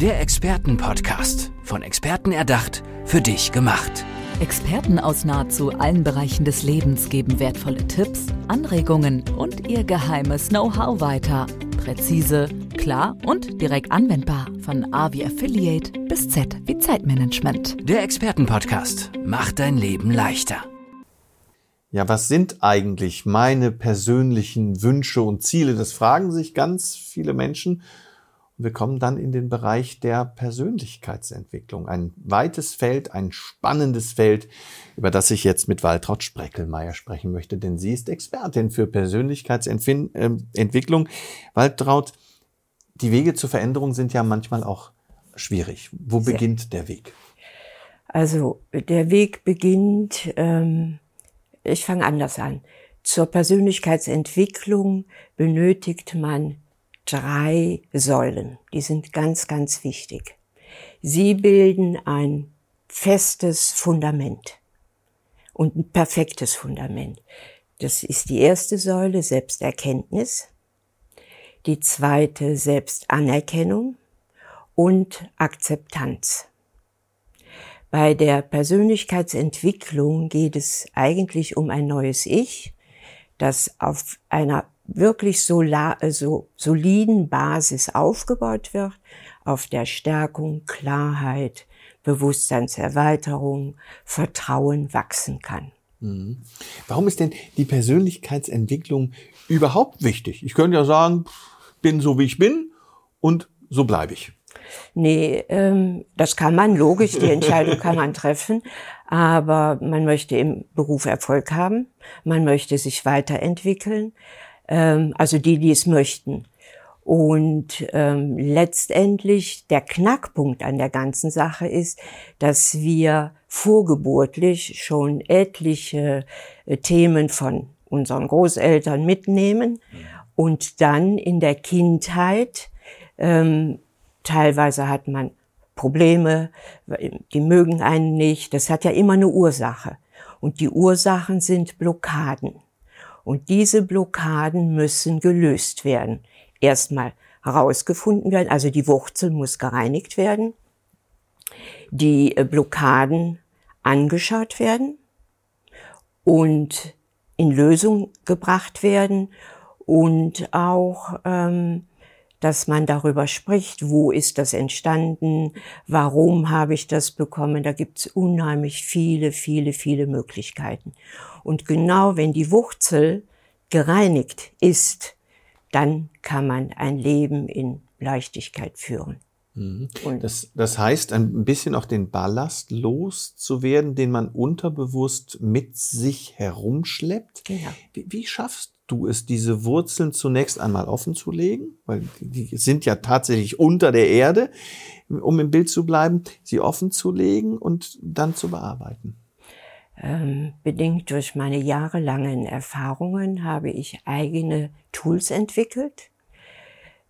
Der Expertenpodcast. Von Experten erdacht, für dich gemacht. Experten aus nahezu allen Bereichen des Lebens geben wertvolle Tipps, Anregungen und ihr geheimes Know-how weiter. Präzise, klar und direkt anwendbar. Von A wie Affiliate bis Z wie Zeitmanagement. Der Expertenpodcast macht dein Leben leichter. Ja, was sind eigentlich meine persönlichen Wünsche und Ziele? Das fragen sich ganz viele Menschen. Und wir kommen dann in den Bereich der Persönlichkeitsentwicklung. Ein weites Feld, ein spannendes Feld, über das ich jetzt mit Waltraud Spreckelmeier sprechen möchte, denn sie ist Expertin für Persönlichkeitsentwicklung. Waltraud, die Wege zur Veränderung sind ja manchmal auch schwierig. Wo Sehr. beginnt der Weg? Also der Weg beginnt, ähm, ich fange anders an. Zur Persönlichkeitsentwicklung benötigt man drei Säulen. Die sind ganz, ganz wichtig. Sie bilden ein festes Fundament und ein perfektes Fundament. Das ist die erste Säule, Selbsterkenntnis. Die zweite, Selbstanerkennung und Akzeptanz. Bei der Persönlichkeitsentwicklung geht es eigentlich um ein neues Ich, das auf einer wirklich so, so soliden Basis aufgebaut wird, auf der Stärkung, Klarheit, Bewusstseinserweiterung, Vertrauen wachsen kann. Mhm. Warum ist denn die Persönlichkeitsentwicklung überhaupt wichtig? Ich könnte ja sagen, bin so wie ich bin und so bleibe ich. Nee, ähm, das kann man, logisch, die Entscheidung kann man treffen, aber man möchte im Beruf Erfolg haben, man möchte sich weiterentwickeln, ähm, also die, die es möchten. Und ähm, letztendlich der Knackpunkt an der ganzen Sache ist, dass wir vorgeburtlich schon etliche äh, Themen von unseren Großeltern mitnehmen und dann in der Kindheit, ähm, teilweise hat man Probleme, die mögen einen nicht, das hat ja immer eine Ursache. Und die Ursachen sind Blockaden. Und diese Blockaden müssen gelöst werden. Erstmal herausgefunden werden, also die Wurzel muss gereinigt werden, die äh, Blockaden angeschaut werden und in Lösung gebracht werden und auch, ähm, dass man darüber spricht, wo ist das entstanden, warum habe ich das bekommen. Da gibt es unheimlich viele, viele, viele Möglichkeiten. Und genau wenn die Wurzel gereinigt ist, dann kann man ein Leben in Leichtigkeit führen. Mhm. Das, das heißt, ein bisschen auch den Ballast loszuwerden, den man unterbewusst mit sich herumschleppt. Genau. Wie, wie schaffst du es, diese Wurzeln zunächst einmal offen zu legen? Weil die sind ja tatsächlich unter der Erde, um im Bild zu bleiben, sie offen zu legen und dann zu bearbeiten. Ähm, bedingt durch meine jahrelangen Erfahrungen habe ich eigene Tools entwickelt.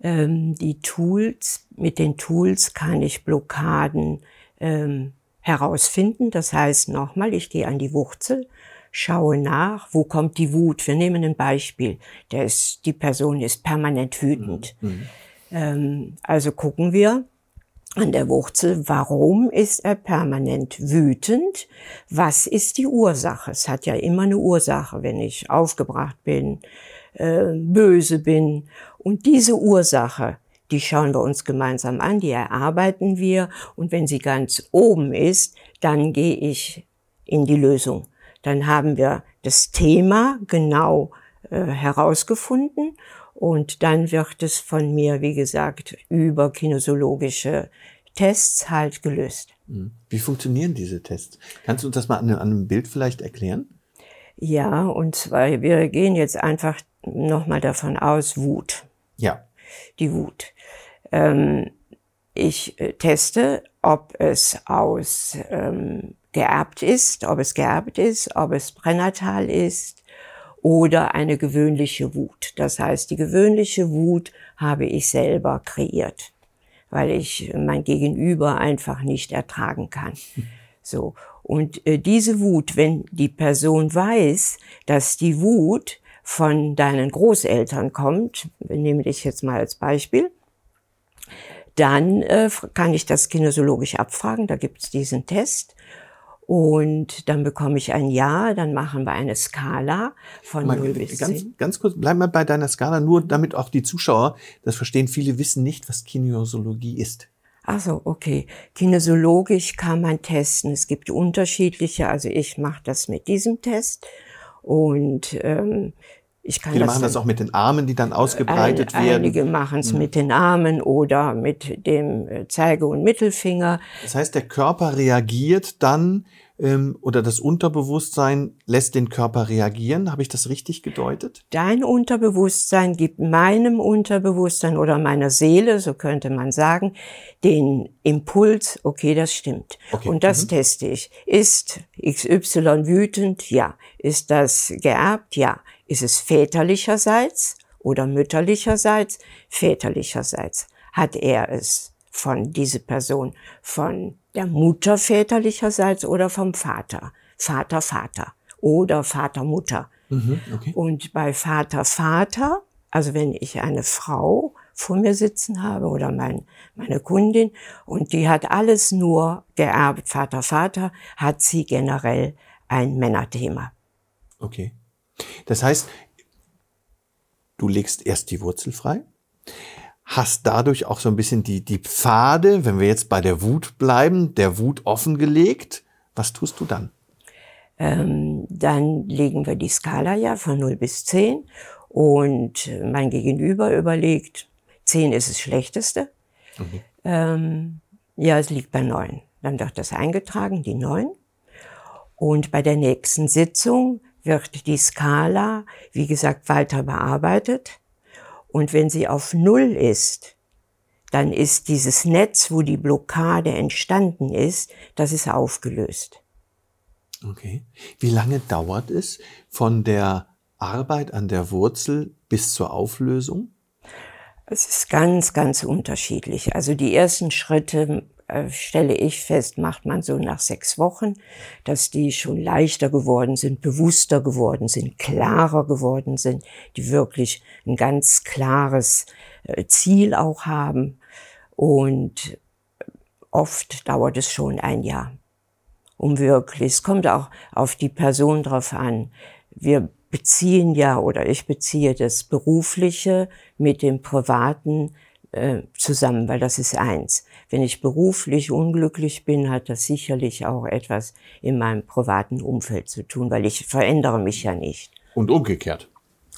Ähm, die Tools, mit den Tools kann ich Blockaden ähm, herausfinden. Das heißt nochmal, ich gehe an die Wurzel, schaue nach, wo kommt die Wut. Wir nehmen ein Beispiel. Der ist, die Person ist permanent wütend. Mhm. Ähm, also gucken wir, an der Wurzel, warum ist er permanent wütend? Was ist die Ursache? Es hat ja immer eine Ursache, wenn ich aufgebracht bin, äh, böse bin. Und diese Ursache, die schauen wir uns gemeinsam an, die erarbeiten wir. Und wenn sie ganz oben ist, dann gehe ich in die Lösung. Dann haben wir das Thema genau äh, herausgefunden und dann wird es von mir, wie gesagt, über kinesiologische Tests halt gelöst. Mhm. Wie funktionieren diese Tests? Kannst du uns das mal an einem Bild vielleicht erklären? Ja, und zwar, wir gehen jetzt einfach nochmal davon aus, Wut. Ja. Die Wut. Ähm, ich äh, teste, ob es aus ähm, geerbt ist, ob es geerbt ist, ob es pränatal ist, oder eine gewöhnliche Wut. Das heißt, die gewöhnliche Wut habe ich selber kreiert, weil ich mein Gegenüber einfach nicht ertragen kann. So. Und äh, diese Wut, wenn die Person weiß, dass die Wut von deinen Großeltern kommt, nehme ich jetzt mal als Beispiel, dann äh, kann ich das kinesiologisch abfragen, da gibt es diesen Test. Und dann bekomme ich ein Ja, dann machen wir eine Skala von mal, 0 bis ganz, 10. Ganz kurz, bleib mal bei deiner Skala, nur damit auch die Zuschauer das verstehen. Viele wissen nicht, was Kinesiologie ist. Ach so, okay. Kinesiologisch kann man testen. Es gibt unterschiedliche, also ich mache das mit diesem Test. Und ähm, ich kann Viele das machen das auch mit den Armen, die dann ausgebreitet ein, werden. Einige machen es mhm. mit den Armen oder mit dem äh, Zeige- und Mittelfinger. Das heißt, der Körper reagiert dann ähm, oder das Unterbewusstsein lässt den Körper reagieren. Habe ich das richtig gedeutet? Dein Unterbewusstsein gibt meinem Unterbewusstsein oder meiner Seele, so könnte man sagen, den Impuls, okay, das stimmt. Okay. Und das mhm. teste ich. Ist XY wütend? Ja. Ist das geerbt? Ja. Ist es väterlicherseits oder mütterlicherseits? Väterlicherseits. Hat er es von dieser Person, von der Mutter väterlicherseits oder vom Vater? Vater, Vater oder Vater, Mutter. Mhm, okay. Und bei Vater, Vater, also wenn ich eine Frau vor mir sitzen habe oder mein, meine Kundin und die hat alles nur geerbt, Vater, Vater, hat sie generell ein Männerthema. Okay. Das heißt, du legst erst die Wurzel frei, hast dadurch auch so ein bisschen die, die Pfade, wenn wir jetzt bei der Wut bleiben, der Wut offengelegt. Was tust du dann? Ähm, dann legen wir die Skala ja von 0 bis 10 und mein Gegenüber überlegt, 10 ist das Schlechteste. Okay. Ähm, ja, es liegt bei 9. Dann wird das eingetragen, die 9. Und bei der nächsten Sitzung wird die Skala, wie gesagt, weiter bearbeitet. Und wenn sie auf Null ist, dann ist dieses Netz, wo die Blockade entstanden ist, das ist aufgelöst. Okay. Wie lange dauert es von der Arbeit an der Wurzel bis zur Auflösung? Es ist ganz, ganz unterschiedlich. Also die ersten Schritte äh, stelle ich fest, macht man so nach sechs Wochen, dass die schon leichter geworden sind, bewusster geworden sind, klarer geworden sind, die wirklich ein ganz klares äh, Ziel auch haben. Und oft dauert es schon ein Jahr, um wirklich, es kommt auch auf die Person drauf an. Wir beziehen ja oder ich beziehe das Berufliche mit dem Privaten äh, zusammen, weil das ist eins. Wenn ich beruflich unglücklich bin, hat das sicherlich auch etwas in meinem privaten Umfeld zu tun, weil ich verändere mich ja nicht. Und umgekehrt.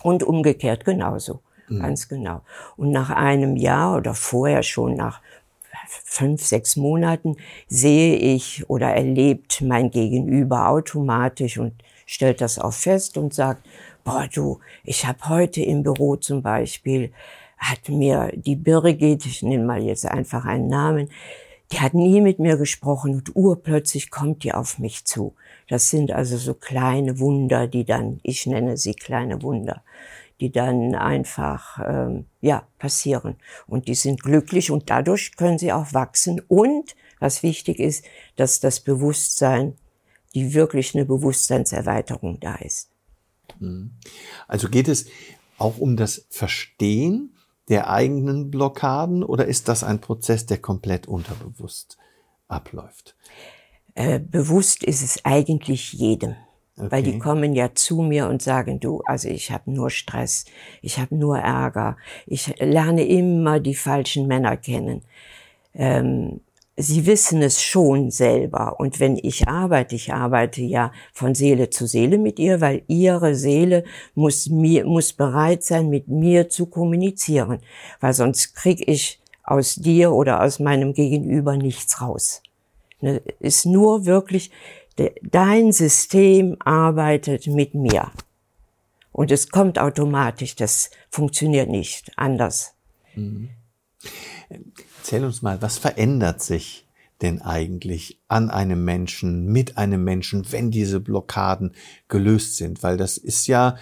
Und umgekehrt genauso. Mhm. Ganz genau. Und nach einem Jahr oder vorher schon nach fünf, sechs Monaten sehe ich oder erlebt mein Gegenüber automatisch und stellt das auch fest und sagt, boah du, ich habe heute im Büro zum Beispiel hat mir die Birgit, ich nenne mal jetzt einfach einen Namen, die hat nie mit mir gesprochen und urplötzlich kommt die auf mich zu. Das sind also so kleine Wunder, die dann, ich nenne sie kleine Wunder, die dann einfach ähm, ja passieren und die sind glücklich und dadurch können sie auch wachsen und was wichtig ist, dass das Bewusstsein, die wirklich eine Bewusstseinserweiterung da ist. Mhm. Also geht es auch um das Verstehen der eigenen Blockaden oder ist das ein Prozess, der komplett unterbewusst abläuft? Äh, bewusst ist es eigentlich jedem. Okay. Weil die kommen ja zu mir und sagen, du, also ich habe nur Stress, ich habe nur Ärger, ich lerne immer die falschen Männer kennen. Ähm, sie wissen es schon selber. Und wenn ich arbeite, ich arbeite ja von Seele zu Seele mit ihr, weil ihre Seele muss mir, muss bereit sein, mit mir zu kommunizieren. Weil sonst krieg ich aus dir oder aus meinem Gegenüber nichts raus. Ne, ist nur wirklich, dein System arbeitet mit mir. Und es kommt automatisch, das funktioniert nicht anders. Mhm. Erzähl uns mal, was verändert sich denn eigentlich an einem Menschen, mit einem Menschen, wenn diese Blockaden gelöst sind? Weil das ist ja,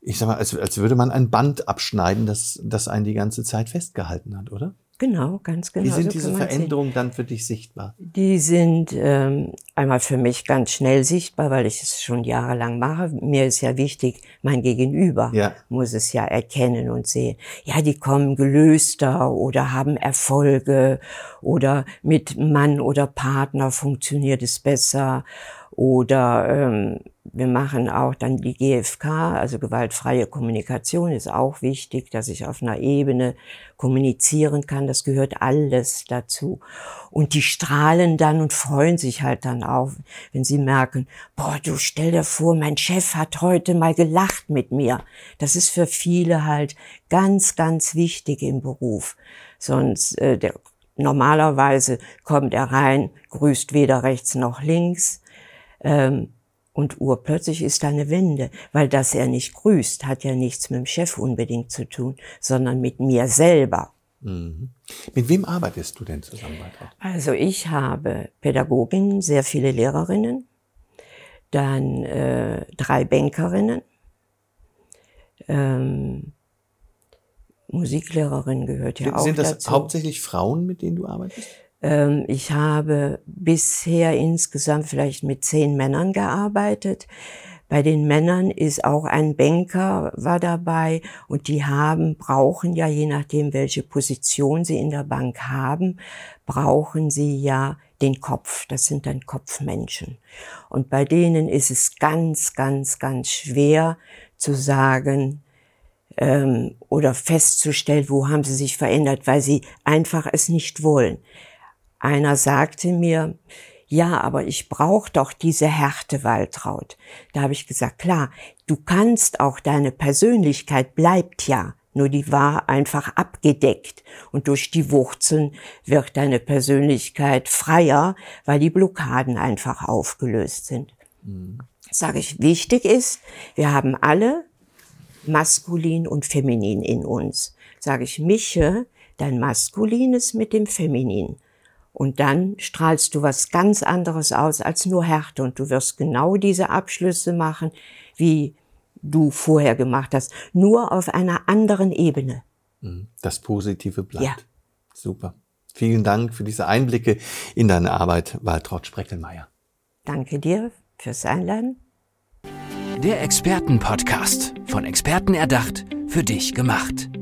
ich sag mal, als, als würde man ein Band abschneiden, das, das einen die ganze Zeit festgehalten hat, oder? Genau, ganz genau. Wie sind so diese Veränderungen dann für dich sichtbar? Die sind ähm, einmal für mich ganz schnell sichtbar, weil ich es schon jahrelang mache. Mir ist ja wichtig, mein Gegenüber ja. muss es ja erkennen und sehen. Ja, die kommen gelöster oder haben Erfolge oder mit Mann oder Partner funktioniert es besser oder ähm, wir machen auch dann die GFK, also gewaltfreie Kommunikation ist auch wichtig, dass ich auf einer Ebene kommunizieren kann. Das gehört alles dazu. Und die strahlen dann und freuen sich halt dann auch, wenn sie merken, boah, du stell dir vor, mein Chef hat heute mal gelacht mit mir. Das ist für viele halt ganz, ganz wichtig im Beruf. Sonst, äh, der, normalerweise kommt er rein, grüßt weder rechts noch links ähm, und urplötzlich ist da eine Wende, weil dass er nicht grüßt, hat ja nichts mit dem Chef unbedingt zu tun, sondern mit mir selber. Mhm. Mit wem arbeitest du denn zusammen weiter? Also ich habe Pädagoginnen, sehr viele Lehrerinnen, dann äh, drei Bankerinnen, ähm, Musiklehrerin gehört ja Sind auch Sind das dazu. hauptsächlich Frauen, mit denen du arbeitest? Ähm, ich habe bisher insgesamt vielleicht mit zehn Männern gearbeitet. Bei den Männern ist auch ein Banker war dabei und die haben, brauchen ja, je nachdem, welche Position sie in der Bank haben, brauchen sie ja den Kopf. Das sind dann Kopfmenschen. Und bei denen ist es ganz, ganz, ganz schwer zu sagen, ähm, oder festzustellen, wo haben sie sich verändert, weil sie einfach es nicht wollen. Einer sagte mir, ja, aber ich brauche doch diese Härte, Waltraud. Da habe ich gesagt, klar, du kannst auch, deine Persönlichkeit bleibt ja, nur die war einfach abgedeckt und durch die Wurzeln wird deine Persönlichkeit freier, weil die Blockaden einfach aufgelöst sind. Mhm. Sage ich, wichtig ist, wir haben alle maskulin und feminin in uns. Sage ich, mische dein Maskulines mit dem Feminin. Und dann strahlst du was ganz anderes aus als nur Härte und du wirst genau diese Abschlüsse machen, wie du vorher gemacht hast, nur auf einer anderen Ebene. Mhm. Das Positive bleibt. Ja. Super. Vielen Dank für diese Einblicke in deine Arbeit, Waltraud Spreckelmeier. Danke dir fürs Einladen. Der Expertenpodcast, von Experten erdacht, für dich gemacht.